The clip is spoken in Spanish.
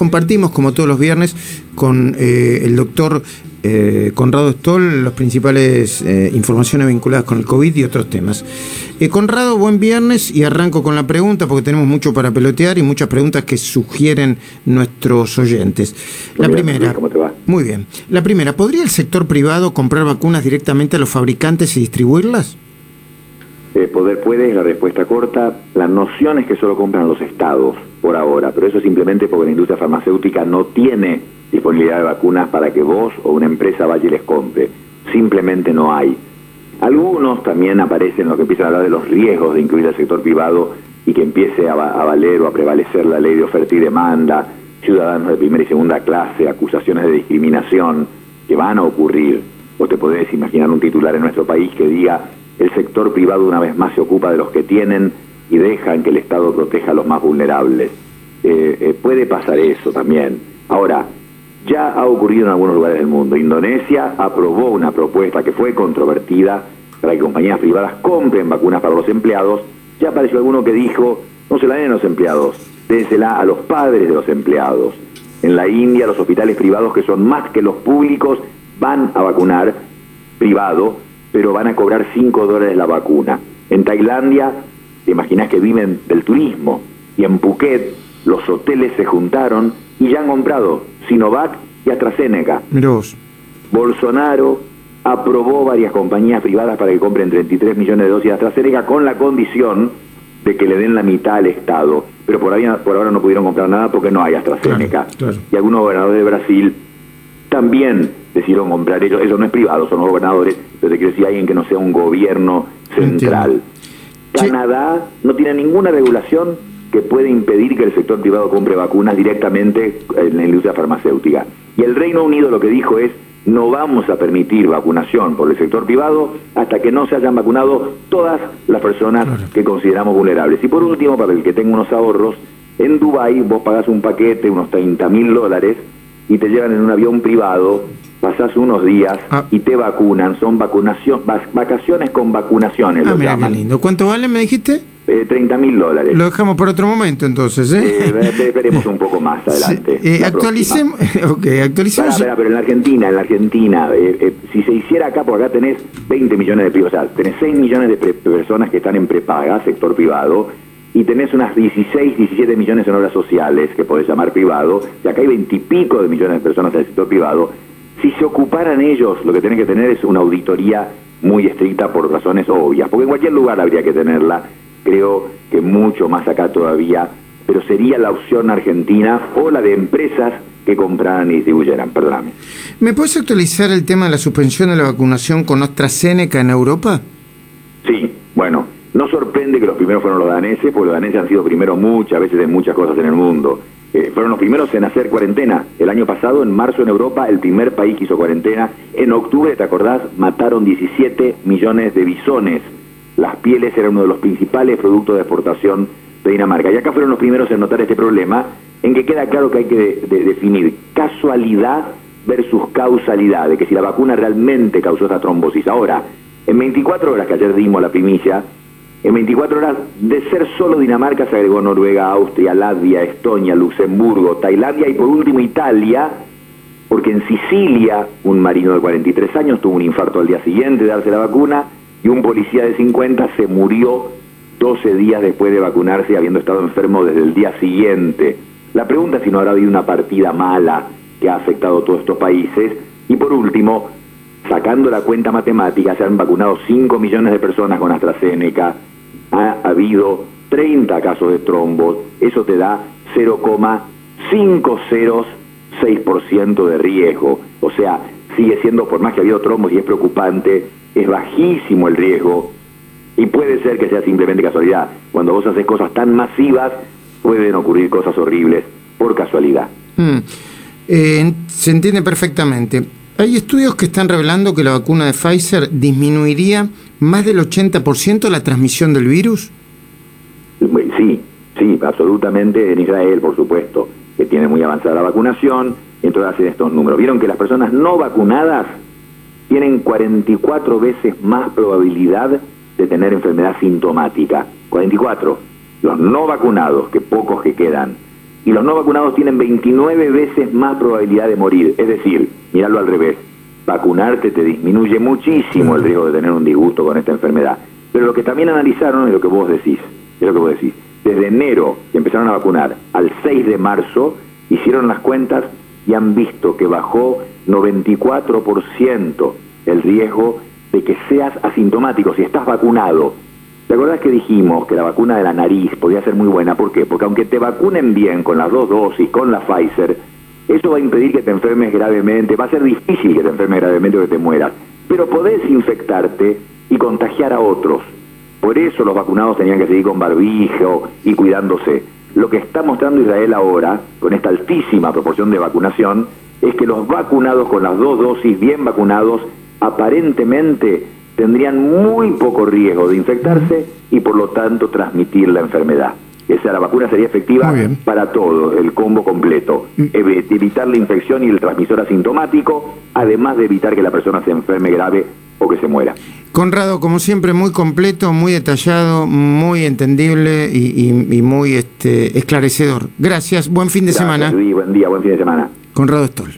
compartimos, como todos los viernes, con eh, el doctor eh, Conrado Stoll las principales eh, informaciones vinculadas con el COVID y otros temas. Conrado, buen viernes y arranco con la pregunta porque tenemos mucho para pelotear y muchas preguntas que sugieren nuestros oyentes. La primera, ¿cómo te va? Muy bien. La primera, ¿podría el sector privado comprar vacunas directamente a los fabricantes y distribuirlas? Poder puede es la respuesta corta. La noción es que solo compran los estados por ahora, pero eso simplemente porque la industria farmacéutica no tiene disponibilidad de vacunas para que vos o una empresa vaya y les compre. Simplemente no hay. Algunos también aparecen lo que empiezan a hablar de los riesgos de incluir al sector privado y que empiece a, a valer o a prevalecer la ley de oferta y demanda, ciudadanos de primera y segunda clase, acusaciones de discriminación que van a ocurrir. O te podés imaginar un titular en nuestro país que diga el sector privado una vez más se ocupa de los que tienen y dejan que el Estado proteja a los más vulnerables. Eh, eh, puede pasar eso también. Ahora, ya ha ocurrido en algunos lugares del mundo. Indonesia aprobó una propuesta que fue controvertida para que compañías privadas compren vacunas para los empleados. Ya apareció alguno que dijo, no se la den a los empleados, dénsela a los padres de los empleados. En la India, los hospitales privados, que son más que los públicos, van a vacunar privado, pero van a cobrar 5 dólares la vacuna. En Tailandia, te imaginas que viven del turismo. Y en Phuket, los hoteles se juntaron y ya han comprado Sinovac y AstraZeneca. Bolsonaro aprobó varias compañías privadas para que compren 33 millones de dosis de AstraZeneca con la condición de que le den la mitad al Estado. Pero por, ahí, por ahora no pudieron comprar nada porque no hay AstraZeneca. Y algunos gobernadores de Brasil también decidieron comprar ellos. Eso no es privado, son los gobernadores, pero quiero decir alguien que no sea un gobierno central. Canadá no tiene ninguna regulación que puede impedir que el sector privado compre vacunas directamente en la industria farmacéutica. Y el Reino Unido lo que dijo es, no vamos a permitir vacunación por el sector privado hasta que no se hayan vacunado todas las personas que consideramos vulnerables. Y por último, para el que tenga unos ahorros, en Dubái vos pagás un paquete, unos 30 mil dólares, y te llevan en un avión privado, pasás unos días ah. y te vacunan, son vacunación, vacaciones con vacunaciones. Ah, mira qué lindo. ¿Cuánto vale, me dijiste? Eh, 30 mil dólares. Lo dejamos por otro momento entonces, ¿eh? eh veremos un poco más adelante. Eh, actualicemos, ok, actualicemos. pero en la Argentina, en la Argentina, eh, si se hiciera acá, por acá tenés 20 millones de privados, o sea, tenés 6 millones de personas que están en prepaga, sector privado, y tenés unas 16, 17 millones en obras sociales, que podés llamar privado, y acá hay 20 y pico de millones de personas en el sector privado, si se ocuparan ellos, lo que tienen que tener es una auditoría muy estricta por razones obvias, porque en cualquier lugar habría que tenerla, creo que mucho más acá todavía, pero sería la opción argentina o la de empresas que compraran y distribuyeran, perdóname. ¿Me puedes actualizar el tema de la suspensión de la vacunación con AstraZeneca en Europa? Sí, bueno, no sorprende que los primeros fueron los daneses, porque los daneses han sido primeros muchas veces en muchas cosas en el mundo. Eh, fueron los primeros en hacer cuarentena. El año pasado, en marzo en Europa, el primer país que hizo cuarentena. En octubre, ¿te acordás? Mataron 17 millones de bisones. Las pieles eran uno de los principales productos de exportación de Dinamarca. Y acá fueron los primeros en notar este problema, en que queda claro que hay que definir casualidad versus causalidad, de que si la vacuna realmente causó esa trombosis. Ahora, en 24 horas que ayer dimos la primicia, en 24 horas, de ser solo Dinamarca, se agregó Noruega, Austria, Latvia, Estonia, Luxemburgo, Tailandia y por último Italia, porque en Sicilia un marino de 43 años tuvo un infarto al día siguiente de darse la vacuna y un policía de 50 se murió 12 días después de vacunarse habiendo estado enfermo desde el día siguiente. La pregunta es si no habrá habido una partida mala que ha afectado a todos estos países. Y por último, sacando la cuenta matemática, se han vacunado 5 millones de personas con AstraZeneca, ha habido 30 casos de trombos, eso te da 0,506% de riesgo. O sea, sigue siendo, por más que ha habido trombos y es preocupante, es bajísimo el riesgo y puede ser que sea simplemente casualidad. Cuando vos haces cosas tan masivas, pueden ocurrir cosas horribles por casualidad. Mm. Eh, se entiende perfectamente. Hay estudios que están revelando que la vacuna de Pfizer disminuiría más del 80% la transmisión del virus. Sí, sí, absolutamente. En Israel, por supuesto, que tiene muy avanzada la vacunación, entonces hacen estos números. Vieron que las personas no vacunadas tienen 44 veces más probabilidad de tener enfermedad sintomática. 44. Los no vacunados, que pocos que quedan, y los no vacunados tienen 29 veces más probabilidad de morir. Es decir, mirarlo al revés, vacunarte te disminuye muchísimo el riesgo de tener un disgusto con esta enfermedad. Pero lo que también analizaron es lo que vos decís, es lo que vos decís. Desde enero que empezaron a vacunar al 6 de marzo, hicieron las cuentas y han visto que bajó 94% el riesgo de que seas asintomático si estás vacunado. ¿Te acordás que dijimos que la vacuna de la nariz podía ser muy buena? ¿Por qué? Porque aunque te vacunen bien con las dos dosis, con la Pfizer, eso va a impedir que te enfermes gravemente, va a ser difícil que te enfermes gravemente o que te mueras, pero podés infectarte y contagiar a otros. Por eso los vacunados tenían que seguir con barbijo y cuidándose. Lo que está mostrando Israel ahora, con esta altísima proporción de vacunación, es que los vacunados con las dos dosis, bien vacunados, aparentemente tendrían muy poco riesgo de infectarse y por lo tanto transmitir la enfermedad. Esa la vacuna sería efectiva para todo, el combo completo. Mm. Evitar la infección y el transmisor asintomático, además de evitar que la persona se enferme grave o que se muera. Conrado, como siempre, muy completo, muy detallado, muy entendible y, muy este, esclarecedor. Gracias, buen fin de semana. buen día, buen fin de semana. Conrado Stoll.